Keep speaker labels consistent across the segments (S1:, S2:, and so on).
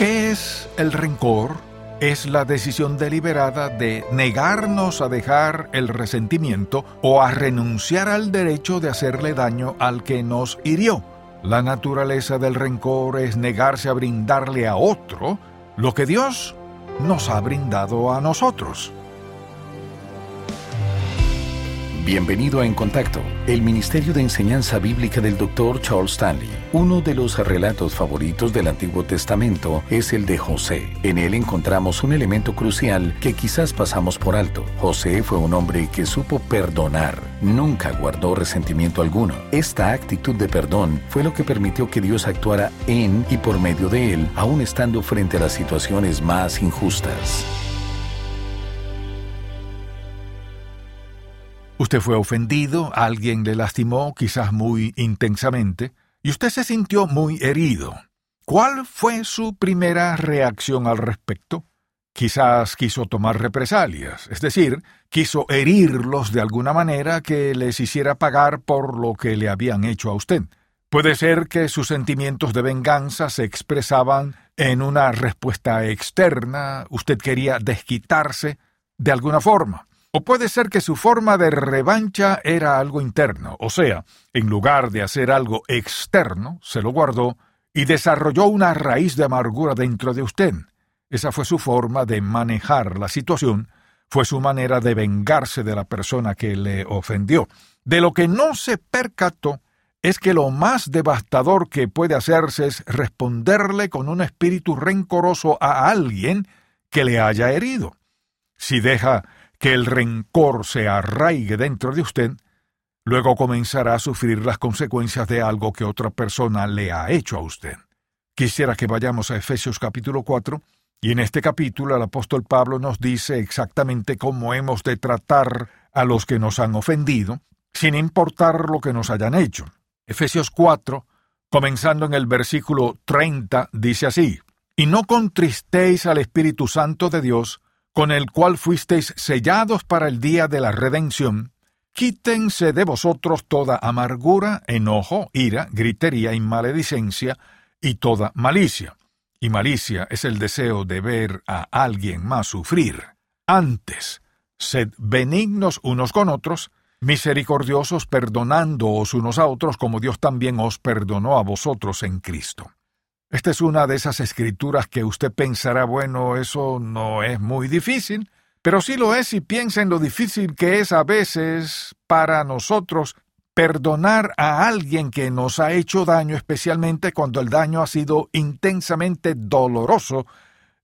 S1: ¿Qué es el rencor? Es la decisión deliberada de negarnos a dejar el resentimiento o a renunciar al derecho de hacerle daño al que nos hirió. La naturaleza del rencor es negarse a brindarle a otro lo que Dios nos ha brindado a nosotros.
S2: Bienvenido a En Contacto, el Ministerio de Enseñanza Bíblica del Dr. Charles Stanley. Uno de los relatos favoritos del Antiguo Testamento es el de José. En él encontramos un elemento crucial que quizás pasamos por alto. José fue un hombre que supo perdonar. Nunca guardó resentimiento alguno. Esta actitud de perdón fue lo que permitió que Dios actuara en y por medio de él, aun estando frente a las situaciones más injustas.
S1: Usted fue ofendido, alguien le lastimó, quizás muy intensamente, y usted se sintió muy herido. ¿Cuál fue su primera reacción al respecto? Quizás quiso tomar represalias, es decir, quiso herirlos de alguna manera que les hiciera pagar por lo que le habían hecho a usted. Puede ser que sus sentimientos de venganza se expresaban en una respuesta externa, usted quería desquitarse de alguna forma. O puede ser que su forma de revancha era algo interno, o sea, en lugar de hacer algo externo, se lo guardó y desarrolló una raíz de amargura dentro de usted. Esa fue su forma de manejar la situación, fue su manera de vengarse de la persona que le ofendió. De lo que no se percató es que lo más devastador que puede hacerse es responderle con un espíritu rencoroso a alguien que le haya herido. Si deja que el rencor se arraigue dentro de usted, luego comenzará a sufrir las consecuencias de algo que otra persona le ha hecho a usted. Quisiera que vayamos a Efesios capítulo 4, y en este capítulo el apóstol Pablo nos dice exactamente cómo hemos de tratar a los que nos han ofendido, sin importar lo que nos hayan hecho. Efesios 4, comenzando en el versículo 30, dice así, Y no contristéis al Espíritu Santo de Dios, con el cual fuisteis sellados para el día de la redención, quítense de vosotros toda amargura, enojo, ira, gritería y maledicencia, y toda malicia. Y malicia es el deseo de ver a alguien más sufrir. Antes, sed benignos unos con otros, misericordiosos perdonándoos unos a otros como Dios también os perdonó a vosotros en Cristo. Esta es una de esas escrituras que usted pensará, bueno, eso no es muy difícil, pero sí lo es si piensa en lo difícil que es a veces para nosotros perdonar a alguien que nos ha hecho daño, especialmente cuando el daño ha sido intensamente doloroso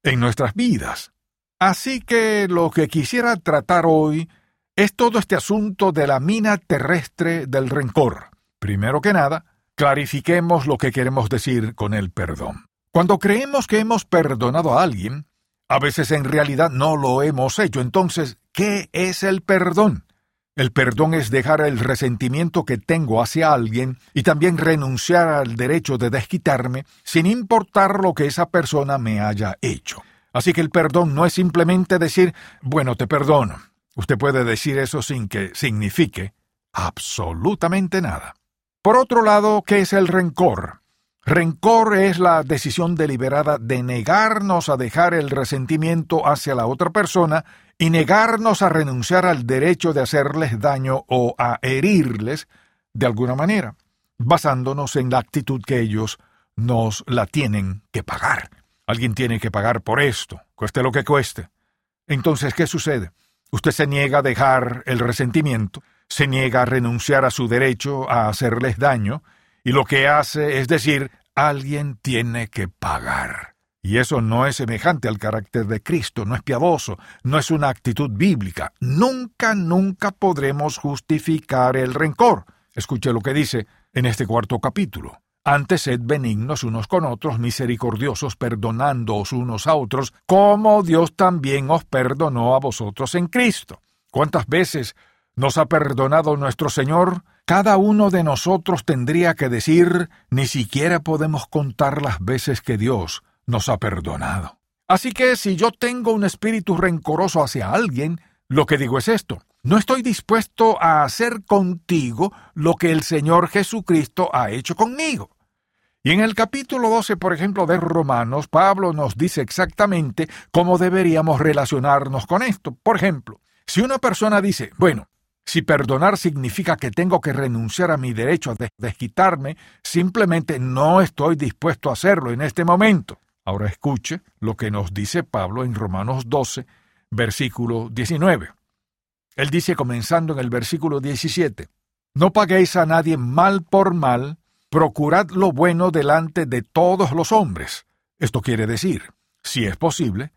S1: en nuestras vidas. Así que lo que quisiera tratar hoy es todo este asunto de la mina terrestre del rencor. Primero que nada, Clarifiquemos lo que queremos decir con el perdón. Cuando creemos que hemos perdonado a alguien, a veces en realidad no lo hemos hecho. Entonces, ¿qué es el perdón? El perdón es dejar el resentimiento que tengo hacia alguien y también renunciar al derecho de desquitarme sin importar lo que esa persona me haya hecho. Así que el perdón no es simplemente decir, bueno, te perdono. Usted puede decir eso sin que signifique absolutamente nada. Por otro lado, ¿qué es el rencor? Rencor es la decisión deliberada de negarnos a dejar el resentimiento hacia la otra persona y negarnos a renunciar al derecho de hacerles daño o a herirles de alguna manera, basándonos en la actitud que ellos nos la tienen que pagar. Alguien tiene que pagar por esto, cueste lo que cueste. Entonces, ¿qué sucede? Usted se niega a dejar el resentimiento, se niega a renunciar a su derecho a hacerles daño, y lo que hace es decir, alguien tiene que pagar. Y eso no es semejante al carácter de Cristo, no es piadoso, no es una actitud bíblica. Nunca, nunca podremos justificar el rencor. Escuche lo que dice en este cuarto capítulo. Antes sed benignos unos con otros, misericordiosos, perdonándoos unos a otros, como Dios también os perdonó a vosotros en Cristo. ¿Cuántas veces nos ha perdonado nuestro Señor, cada uno de nosotros tendría que decir, ni siquiera podemos contar las veces que Dios nos ha perdonado. Así que si yo tengo un espíritu rencoroso hacia alguien, lo que digo es esto, no estoy dispuesto a hacer contigo lo que el Señor Jesucristo ha hecho conmigo. Y en el capítulo 12, por ejemplo, de Romanos, Pablo nos dice exactamente cómo deberíamos relacionarnos con esto. Por ejemplo, si una persona dice, bueno, si perdonar significa que tengo que renunciar a mi derecho a desquitarme, simplemente no estoy dispuesto a hacerlo en este momento. Ahora escuche lo que nos dice Pablo en Romanos 12, versículo 19. Él dice comenzando en el versículo 17, No paguéis a nadie mal por mal, procurad lo bueno delante de todos los hombres. Esto quiere decir, si es posible,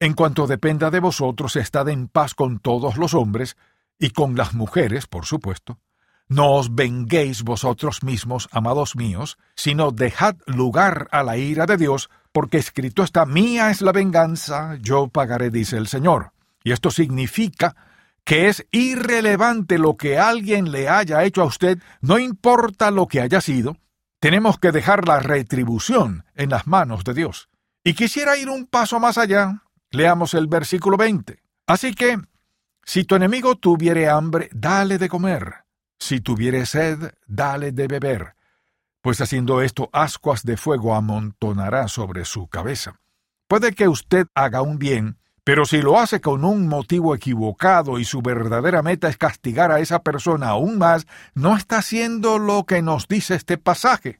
S1: en cuanto dependa de vosotros, estad en paz con todos los hombres, y con las mujeres, por supuesto. No os venguéis vosotros mismos, amados míos, sino dejad lugar a la ira de Dios, porque escrito está, mía es la venganza, yo pagaré, dice el Señor. Y esto significa que es irrelevante lo que alguien le haya hecho a usted, no importa lo que haya sido, tenemos que dejar la retribución en las manos de Dios. Y quisiera ir un paso más allá. Leamos el versículo 20. Así que, si tu enemigo tuviere hambre, dale de comer. Si tuviere sed, dale de beber. Pues haciendo esto, ascuas de fuego amontonará sobre su cabeza. Puede que usted haga un bien, pero si lo hace con un motivo equivocado y su verdadera meta es castigar a esa persona aún más, no está haciendo lo que nos dice este pasaje.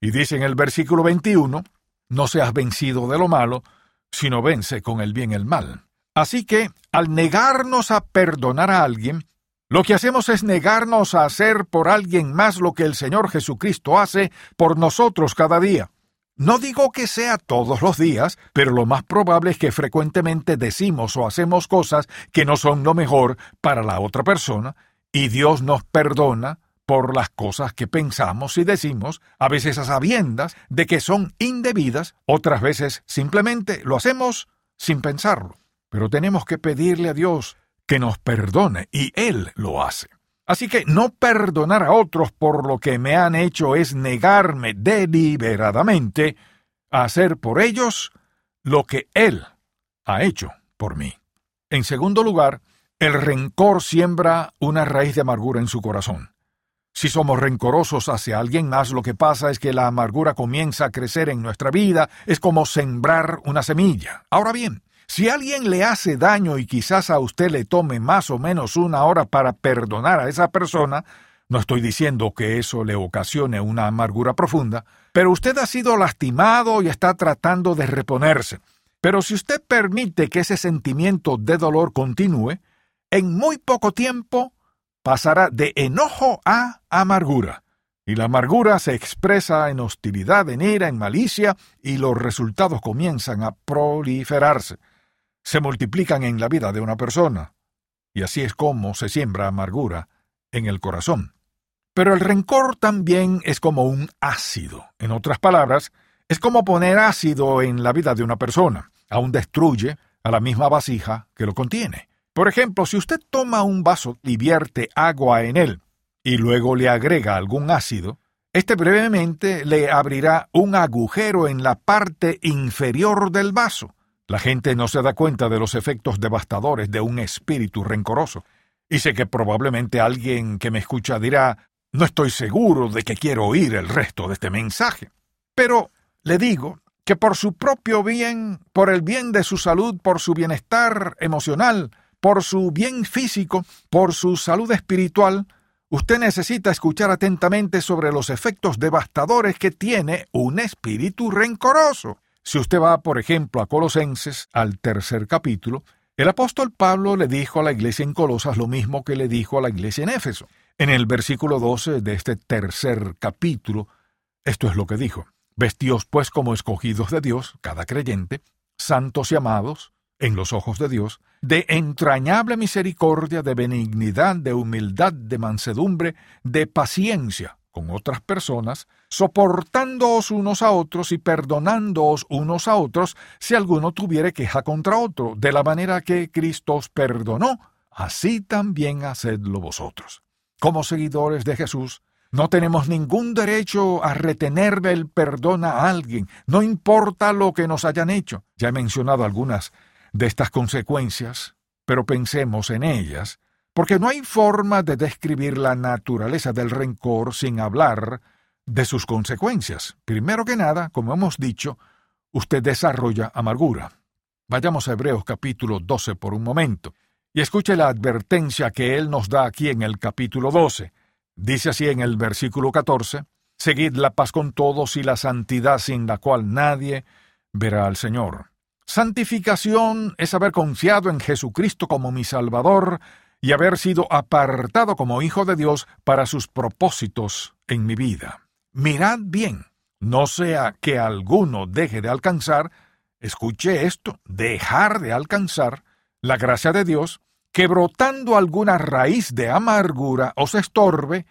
S1: Y dice en el versículo 21, no seas vencido de lo malo, sino vence con el bien el mal. Así que, al negarnos a perdonar a alguien, lo que hacemos es negarnos a hacer por alguien más lo que el Señor Jesucristo hace por nosotros cada día. No digo que sea todos los días, pero lo más probable es que frecuentemente decimos o hacemos cosas que no son lo mejor para la otra persona, y Dios nos perdona por las cosas que pensamos y decimos, a veces a sabiendas de que son indebidas, otras veces simplemente lo hacemos sin pensarlo. Pero tenemos que pedirle a Dios que nos perdone, y Él lo hace. Así que no perdonar a otros por lo que me han hecho es negarme deliberadamente a hacer por ellos lo que Él ha hecho por mí. En segundo lugar, el rencor siembra una raíz de amargura en su corazón. Si somos rencorosos hacia alguien más, lo que pasa es que la amargura comienza a crecer en nuestra vida, es como sembrar una semilla. Ahora bien, si alguien le hace daño y quizás a usted le tome más o menos una hora para perdonar a esa persona, no estoy diciendo que eso le ocasione una amargura profunda, pero usted ha sido lastimado y está tratando de reponerse. Pero si usted permite que ese sentimiento de dolor continúe, en muy poco tiempo pasará de enojo a amargura. Y la amargura se expresa en hostilidad, en ira, en malicia, y los resultados comienzan a proliferarse se multiplican en la vida de una persona, y así es como se siembra amargura en el corazón. Pero el rencor también es como un ácido. En otras palabras, es como poner ácido en la vida de una persona. Aún destruye a la misma vasija que lo contiene. Por ejemplo, si usted toma un vaso y vierte agua en él, y luego le agrega algún ácido, este brevemente le abrirá un agujero en la parte inferior del vaso, la gente no se da cuenta de los efectos devastadores de un espíritu rencoroso. Y sé que probablemente alguien que me escucha dirá, no estoy seguro de que quiero oír el resto de este mensaje. Pero le digo que por su propio bien, por el bien de su salud, por su bienestar emocional, por su bien físico, por su salud espiritual, usted necesita escuchar atentamente sobre los efectos devastadores que tiene un espíritu rencoroso. Si usted va, por ejemplo, a Colosenses, al tercer capítulo, el apóstol Pablo le dijo a la iglesia en Colosas lo mismo que le dijo a la iglesia en Éfeso. En el versículo 12 de este tercer capítulo, esto es lo que dijo. Vestíos pues como escogidos de Dios, cada creyente, santos y amados, en los ojos de Dios, de entrañable misericordia, de benignidad, de humildad, de mansedumbre, de paciencia, con otras personas, soportándoos unos a otros y perdonándoos unos a otros si alguno tuviere queja contra otro, de la manera que Cristo os perdonó, así también hacedlo vosotros. Como seguidores de Jesús, no tenemos ningún derecho a retener el perdón a alguien, no importa lo que nos hayan hecho. Ya he mencionado algunas de estas consecuencias, pero pensemos en ellas porque no hay forma de describir la naturaleza del rencor sin hablar de sus consecuencias. Primero que nada, como hemos dicho, usted desarrolla amargura. Vayamos a Hebreos capítulo 12 por un momento y escuche la advertencia que él nos da aquí en el capítulo 12. Dice así en el versículo 14, Seguid la paz con todos y la santidad sin la cual nadie verá al Señor. Santificación es haber confiado en Jesucristo como mi Salvador y haber sido apartado como Hijo de Dios para sus propósitos en mi vida. Mirad bien, no sea que alguno deje de alcanzar, escuche esto, dejar de alcanzar la gracia de Dios, que brotando alguna raíz de amargura os estorbe,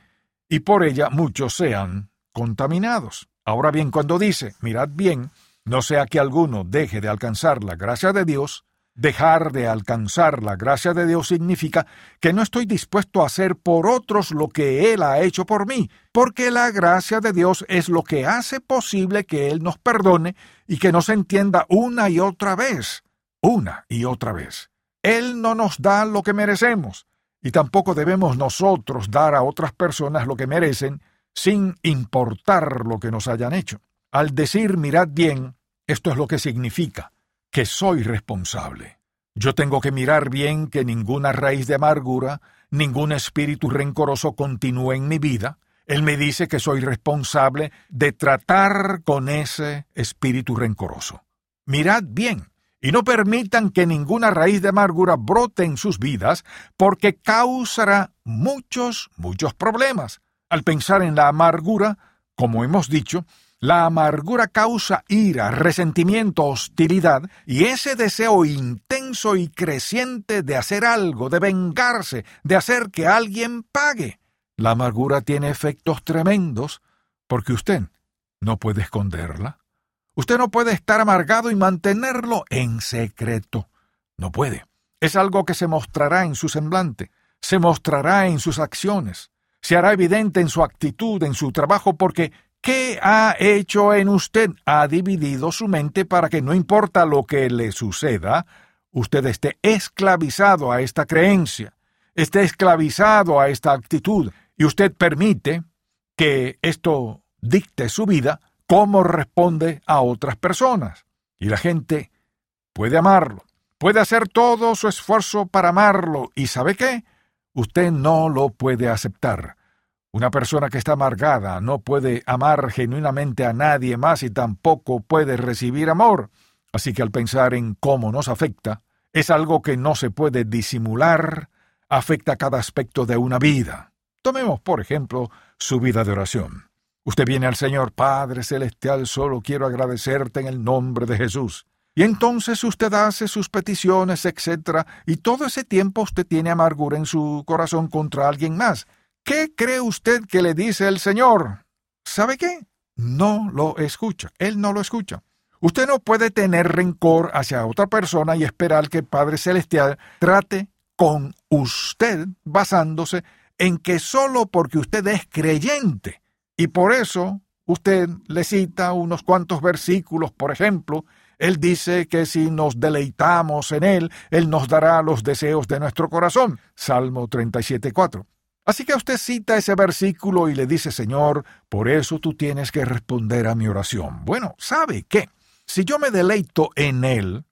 S1: y por ella muchos sean contaminados. Ahora bien, cuando dice, mirad bien, no sea que alguno deje de alcanzar la gracia de Dios, dejar de alcanzar la gracia de Dios significa que no estoy dispuesto a hacer por otros lo que Él ha hecho por mí, porque la gracia de Dios es lo que hace posible que Él nos perdone y que nos entienda una y otra vez, una y otra vez. Él no nos da lo que merecemos, y tampoco debemos nosotros dar a otras personas lo que merecen, sin importar lo que nos hayan hecho. Al decir mirad bien, esto es lo que significa, que soy responsable. Yo tengo que mirar bien que ninguna raíz de amargura, ningún espíritu rencoroso continúe en mi vida. Él me dice que soy responsable de tratar con ese espíritu rencoroso. Mirad bien, y no permitan que ninguna raíz de amargura brote en sus vidas, porque causará muchos, muchos problemas. Al pensar en la amargura, como hemos dicho, la amargura causa ira, resentimiento, hostilidad y ese deseo intenso y creciente de hacer algo, de vengarse, de hacer que alguien pague. La amargura tiene efectos tremendos porque usted no puede esconderla. Usted no puede estar amargado y mantenerlo en secreto. No puede. Es algo que se mostrará en su semblante, se mostrará en sus acciones, se hará evidente en su actitud, en su trabajo, porque ¿Qué ha hecho en usted? Ha dividido su mente para que no importa lo que le suceda, usted esté esclavizado a esta creencia, esté esclavizado a esta actitud, y usted permite que esto dicte su vida cómo responde a otras personas. Y la gente puede amarlo, puede hacer todo su esfuerzo para amarlo, y ¿sabe qué? Usted no lo puede aceptar. Una persona que está amargada no puede amar genuinamente a nadie más y tampoco puede recibir amor. Así que al pensar en cómo nos afecta, es algo que no se puede disimular, afecta cada aspecto de una vida. Tomemos, por ejemplo, su vida de oración. Usted viene al Señor, Padre Celestial, solo quiero agradecerte en el nombre de Jesús. Y entonces usted hace sus peticiones, etc. Y todo ese tiempo usted tiene amargura en su corazón contra alguien más. ¿Qué cree usted que le dice el Señor? ¿Sabe qué? No lo escucha. Él no lo escucha. Usted no puede tener rencor hacia otra persona y esperar que el Padre Celestial trate con usted basándose en que solo porque usted es creyente y por eso usted le cita unos cuantos versículos, por ejemplo, él dice que si nos deleitamos en Él, Él nos dará los deseos de nuestro corazón. Salmo 37.4. Así que usted cita ese versículo y le dice, Señor, por eso tú tienes que responder a mi oración. Bueno, ¿sabe qué? Si yo me deleito en Él,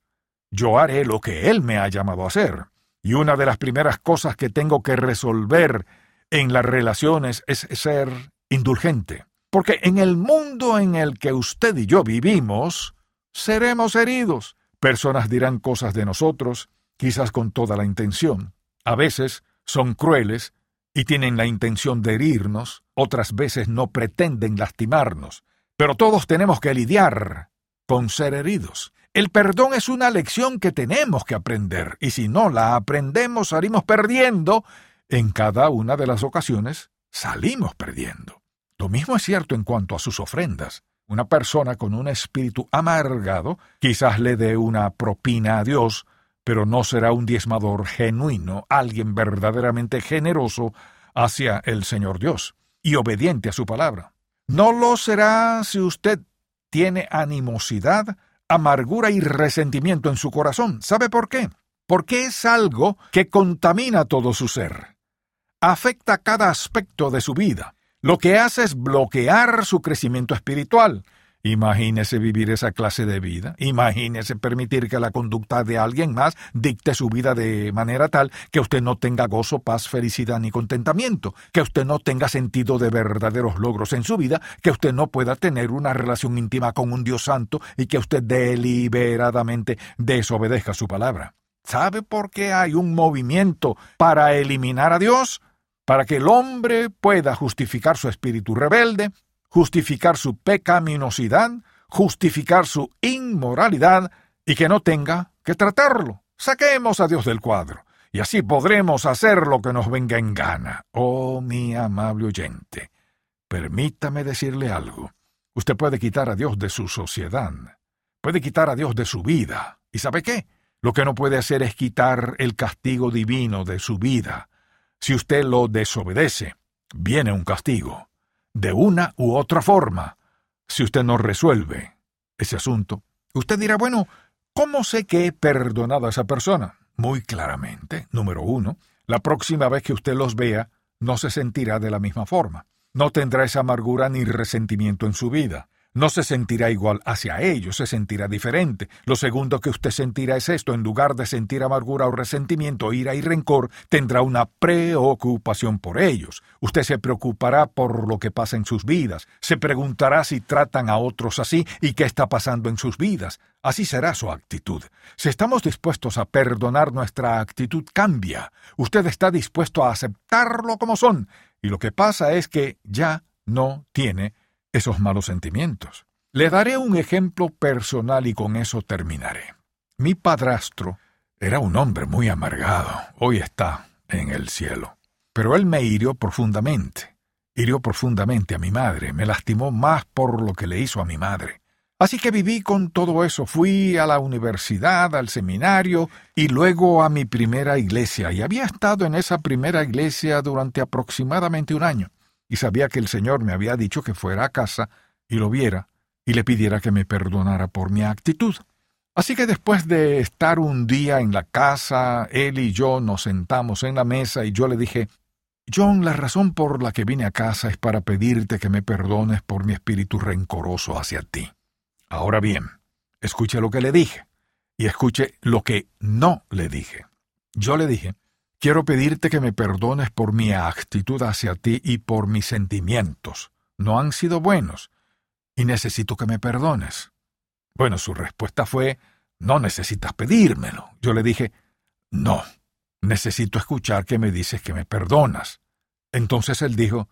S1: yo haré lo que Él me ha llamado a hacer. Y una de las primeras cosas que tengo que resolver en las relaciones es ser indulgente. Porque en el mundo en el que usted y yo vivimos, seremos heridos. Personas dirán cosas de nosotros, quizás con toda la intención. A veces son crueles y tienen la intención de herirnos, otras veces no pretenden lastimarnos, pero todos tenemos que lidiar con ser heridos. El perdón es una lección que tenemos que aprender, y si no la aprendemos salimos perdiendo. En cada una de las ocasiones salimos perdiendo. Lo mismo es cierto en cuanto a sus ofrendas. Una persona con un espíritu amargado quizás le dé una propina a Dios pero no será un diezmador genuino, alguien verdaderamente generoso hacia el Señor Dios y obediente a su palabra. No lo será si usted tiene animosidad, amargura y resentimiento en su corazón. ¿Sabe por qué? Porque es algo que contamina todo su ser. Afecta cada aspecto de su vida. lo que hace es bloquear su crecimiento espiritual. Imagínese vivir esa clase de vida, imagínese permitir que la conducta de alguien más dicte su vida de manera tal que usted no tenga gozo, paz, felicidad ni contentamiento, que usted no tenga sentido de verdaderos logros en su vida, que usted no pueda tener una relación íntima con un Dios santo y que usted deliberadamente desobedezca su palabra. ¿Sabe por qué hay un movimiento para eliminar a Dios? Para que el hombre pueda justificar su espíritu rebelde, justificar su pecaminosidad, justificar su inmoralidad y que no tenga que tratarlo. Saquemos a Dios del cuadro, y así podremos hacer lo que nos venga en gana. Oh, mi amable oyente, permítame decirle algo. Usted puede quitar a Dios de su sociedad, puede quitar a Dios de su vida. ¿Y sabe qué? Lo que no puede hacer es quitar el castigo divino de su vida. Si usted lo desobedece, viene un castigo de una u otra forma. Si usted no resuelve ese asunto, usted dirá, bueno, ¿cómo sé que he perdonado a esa persona? Muy claramente, número uno, la próxima vez que usted los vea, no se sentirá de la misma forma. No tendrá esa amargura ni resentimiento en su vida. No se sentirá igual hacia ellos, se sentirá diferente. Lo segundo que usted sentirá es esto, en lugar de sentir amargura o resentimiento, ira y rencor, tendrá una preocupación por ellos. Usted se preocupará por lo que pasa en sus vidas, se preguntará si tratan a otros así y qué está pasando en sus vidas. Así será su actitud. Si estamos dispuestos a perdonar, nuestra actitud cambia. Usted está dispuesto a aceptarlo como son, y lo que pasa es que ya no tiene esos malos sentimientos. Le daré un ejemplo personal y con eso terminaré. Mi padrastro era un hombre muy amargado, hoy está en el cielo. Pero él me hirió profundamente, hirió profundamente a mi madre, me lastimó más por lo que le hizo a mi madre. Así que viví con todo eso, fui a la universidad, al seminario y luego a mi primera iglesia, y había estado en esa primera iglesia durante aproximadamente un año y sabía que el Señor me había dicho que fuera a casa y lo viera y le pidiera que me perdonara por mi actitud. Así que después de estar un día en la casa, él y yo nos sentamos en la mesa y yo le dije, John, la razón por la que vine a casa es para pedirte que me perdones por mi espíritu rencoroso hacia ti. Ahora bien, escuche lo que le dije y escuche lo que no le dije. Yo le dije, Quiero pedirte que me perdones por mi actitud hacia ti y por mis sentimientos. No han sido buenos. Y necesito que me perdones. Bueno, su respuesta fue, no necesitas pedírmelo. Yo le dije, no, necesito escuchar que me dices que me perdonas. Entonces él dijo,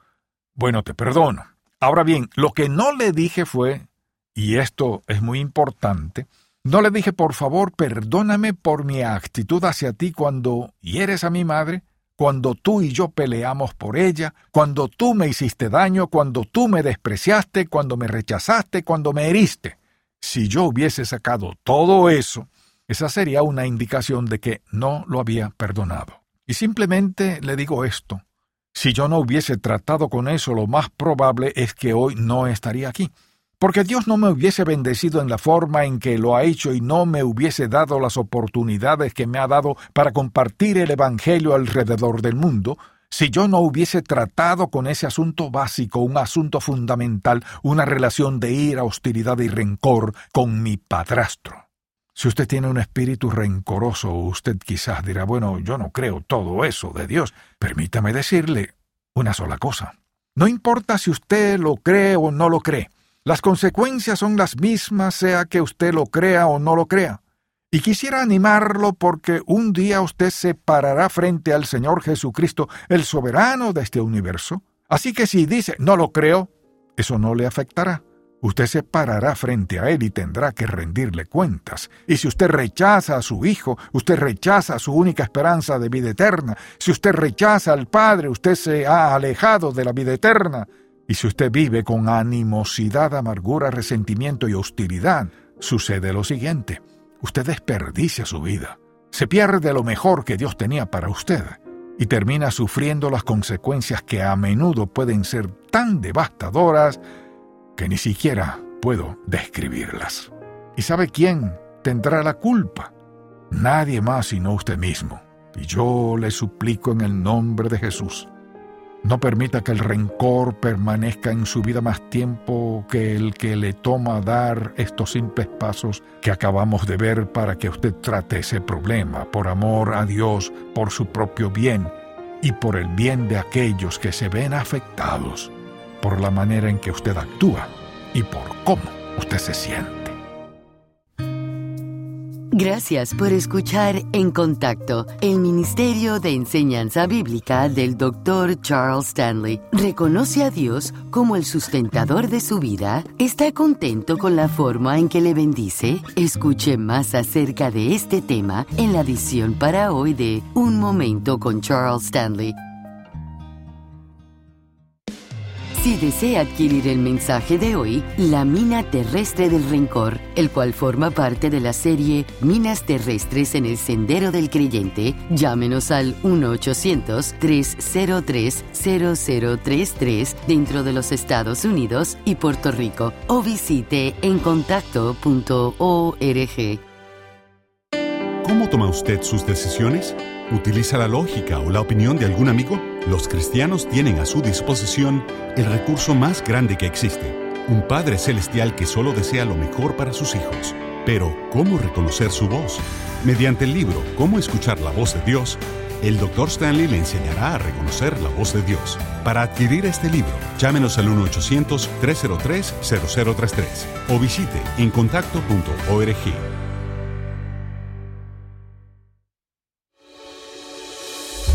S1: bueno, te perdono. Ahora bien, lo que no le dije fue, y esto es muy importante, no le dije, por favor, perdóname por mi actitud hacia ti cuando hieres a mi madre, cuando tú y yo peleamos por ella, cuando tú me hiciste daño, cuando tú me despreciaste, cuando me rechazaste, cuando me heriste. Si yo hubiese sacado todo eso, esa sería una indicación de que no lo había perdonado. Y simplemente le digo esto. Si yo no hubiese tratado con eso, lo más probable es que hoy no estaría aquí porque Dios no me hubiese bendecido en la forma en que lo ha hecho y no me hubiese dado las oportunidades que me ha dado para compartir el Evangelio alrededor del mundo, si yo no hubiese tratado con ese asunto básico, un asunto fundamental, una relación de ira, hostilidad y rencor con mi padrastro. Si usted tiene un espíritu rencoroso, usted quizás dirá, bueno, yo no creo todo eso de Dios. Permítame decirle una sola cosa. No importa si usted lo cree o no lo cree. Las consecuencias son las mismas sea que usted lo crea o no lo crea. Y quisiera animarlo porque un día usted se parará frente al Señor Jesucristo, el soberano de este universo. Así que si dice no lo creo, eso no le afectará. Usted se parará frente a Él y tendrá que rendirle cuentas. Y si usted rechaza a su Hijo, usted rechaza su única esperanza de vida eterna. Si usted rechaza al Padre, usted se ha alejado de la vida eterna. Y si usted vive con animosidad, amargura, resentimiento y hostilidad, sucede lo siguiente. Usted desperdicia su vida. Se pierde lo mejor que Dios tenía para usted y termina sufriendo las consecuencias que a menudo pueden ser tan devastadoras que ni siquiera puedo describirlas. ¿Y sabe quién tendrá la culpa? Nadie más sino usted mismo. Y yo le suplico en el nombre de Jesús No permita que el rencor permanezca en su vida más tiempo que el que le toma dar estos simples pasos que acabamos de ver para que usted trate ese problema por amor a Dios, por su propio bien y por el bien de aquellos que se ven afectados por la manera en que usted actúa y por cómo usted se siente.
S3: Gracias por escuchar En Contacto, el Ministerio de Enseñanza Bíblica del Dr. Charles Stanley. ¿Reconoce a Dios como el sustentador de su vida? ¿Está contento con la forma en que le bendice? Escuche más acerca de este tema en la edición para hoy de Un Momento con Charles Stanley Si desea adquirir el mensaje de hoy, La mina terrestre del rencor, el cual forma parte de la serie Minas terrestres en el sendero del creyente, llámenos al 1-800-303-0033 dentro de los Estados Unidos y Puerto Rico o visite encontacto.org.
S4: ¿Cómo toma usted sus decisiones? ¿Utiliza la lógica o la opinión de algún amigo? Los cristianos tienen a su disposición el recurso más grande que existe, un Padre Celestial que solo desea lo mejor para sus hijos. Pero, ¿cómo reconocer su voz? Mediante el libro Cómo escuchar la voz de Dios, el Dr. Stanley le enseñará a reconocer la voz de Dios. Para adquirir este libro, llámenos al 1-800-303-0033 o visite encontacto.org.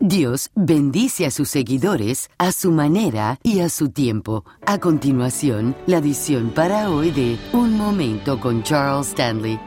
S3: Dios bendice a sus seguidores a su manera y a su tiempo. A continuación, la edición para hoy de Un Momento con Charles Stanley.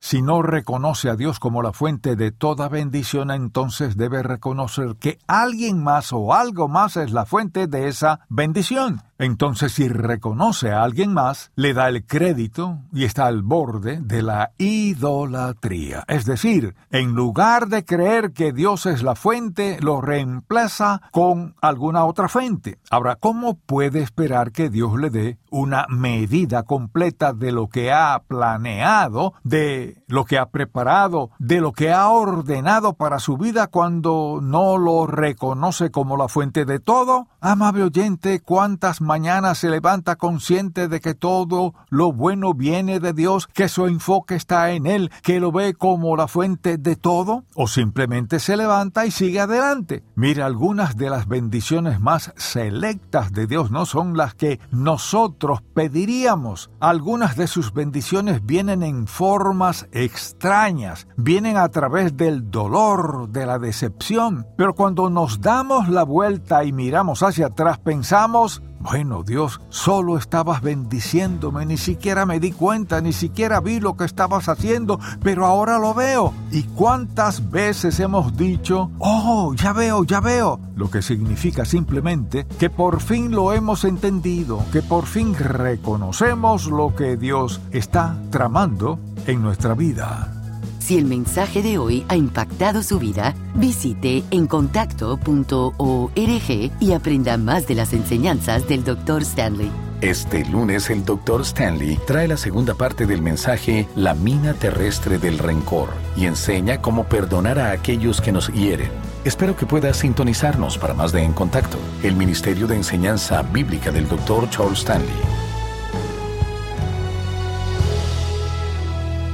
S1: Si no reconoce a Dios como la fuente de toda bendición, entonces debe reconocer que alguien más o algo más es la fuente de esa bendición. Entonces, si reconoce a alguien más, le da el crédito y está al borde de la idolatría. Es decir, en lugar de creer que Dios es la fuente, lo reemplaza con alguna otra fuente. Ahora, ¿cómo puede esperar que Dios le dé una medida completa de lo que ha planeado, de lo que ha preparado, de lo que ha ordenado para su vida cuando no lo reconoce como la fuente de todo? Amable oyente, ¿cuántas mañana se levanta consciente de que todo lo bueno viene de Dios, que su enfoque está en Él, que lo ve como la fuente de todo, o simplemente se levanta y sigue adelante. Mira, algunas de las bendiciones más selectas de Dios no son las que nosotros pediríamos. Algunas de sus bendiciones vienen en formas extrañas, vienen a través del dolor, de la decepción, pero cuando nos damos la vuelta y miramos hacia atrás pensamos, bueno, Dios, solo estabas bendiciéndome, ni siquiera me di cuenta, ni siquiera vi lo que estabas haciendo, pero ahora lo veo. ¿Y cuántas veces hemos dicho, oh, ya veo, ya veo? Lo que significa simplemente que por fin lo hemos entendido, que por fin reconocemos lo que Dios está tramando en nuestra vida.
S3: Si el mensaje de hoy ha impactado su vida, visite encontacto.org y aprenda más de las enseñanzas del Dr. Stanley.
S2: Este lunes el Dr. Stanley trae la segunda parte del mensaje La mina terrestre del rencor y enseña cómo perdonar a aquellos que nos hieren. Espero que pueda sintonizarnos para más de En Contacto, el Ministerio de Enseñanza Bíblica del Dr. Charles Stanley.